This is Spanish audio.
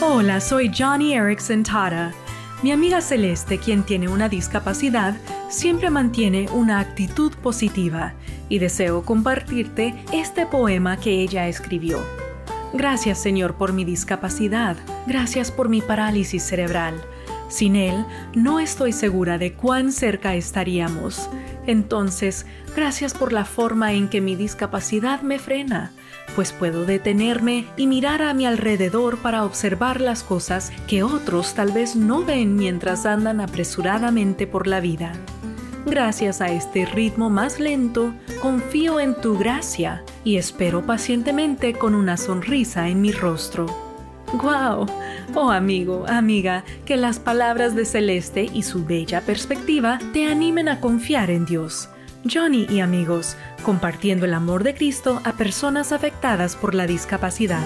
Hola, soy Johnny Erickson Tara. Mi amiga Celeste, quien tiene una discapacidad, siempre mantiene una actitud positiva y deseo compartirte este poema que ella escribió. Gracias Señor por mi discapacidad, gracias por mi parálisis cerebral. Sin Él, no estoy segura de cuán cerca estaríamos. Entonces, gracias por la forma en que mi discapacidad me frena, pues puedo detenerme y mirar a mi alrededor para observar las cosas que otros tal vez no ven mientras andan apresuradamente por la vida. Gracias a este ritmo más lento, confío en tu gracia y espero pacientemente con una sonrisa en mi rostro. ¡Guau! Oh amigo, amiga, que las palabras de Celeste y su bella perspectiva te animen a confiar en Dios. Johnny y amigos, compartiendo el amor de Cristo a personas afectadas por la discapacidad.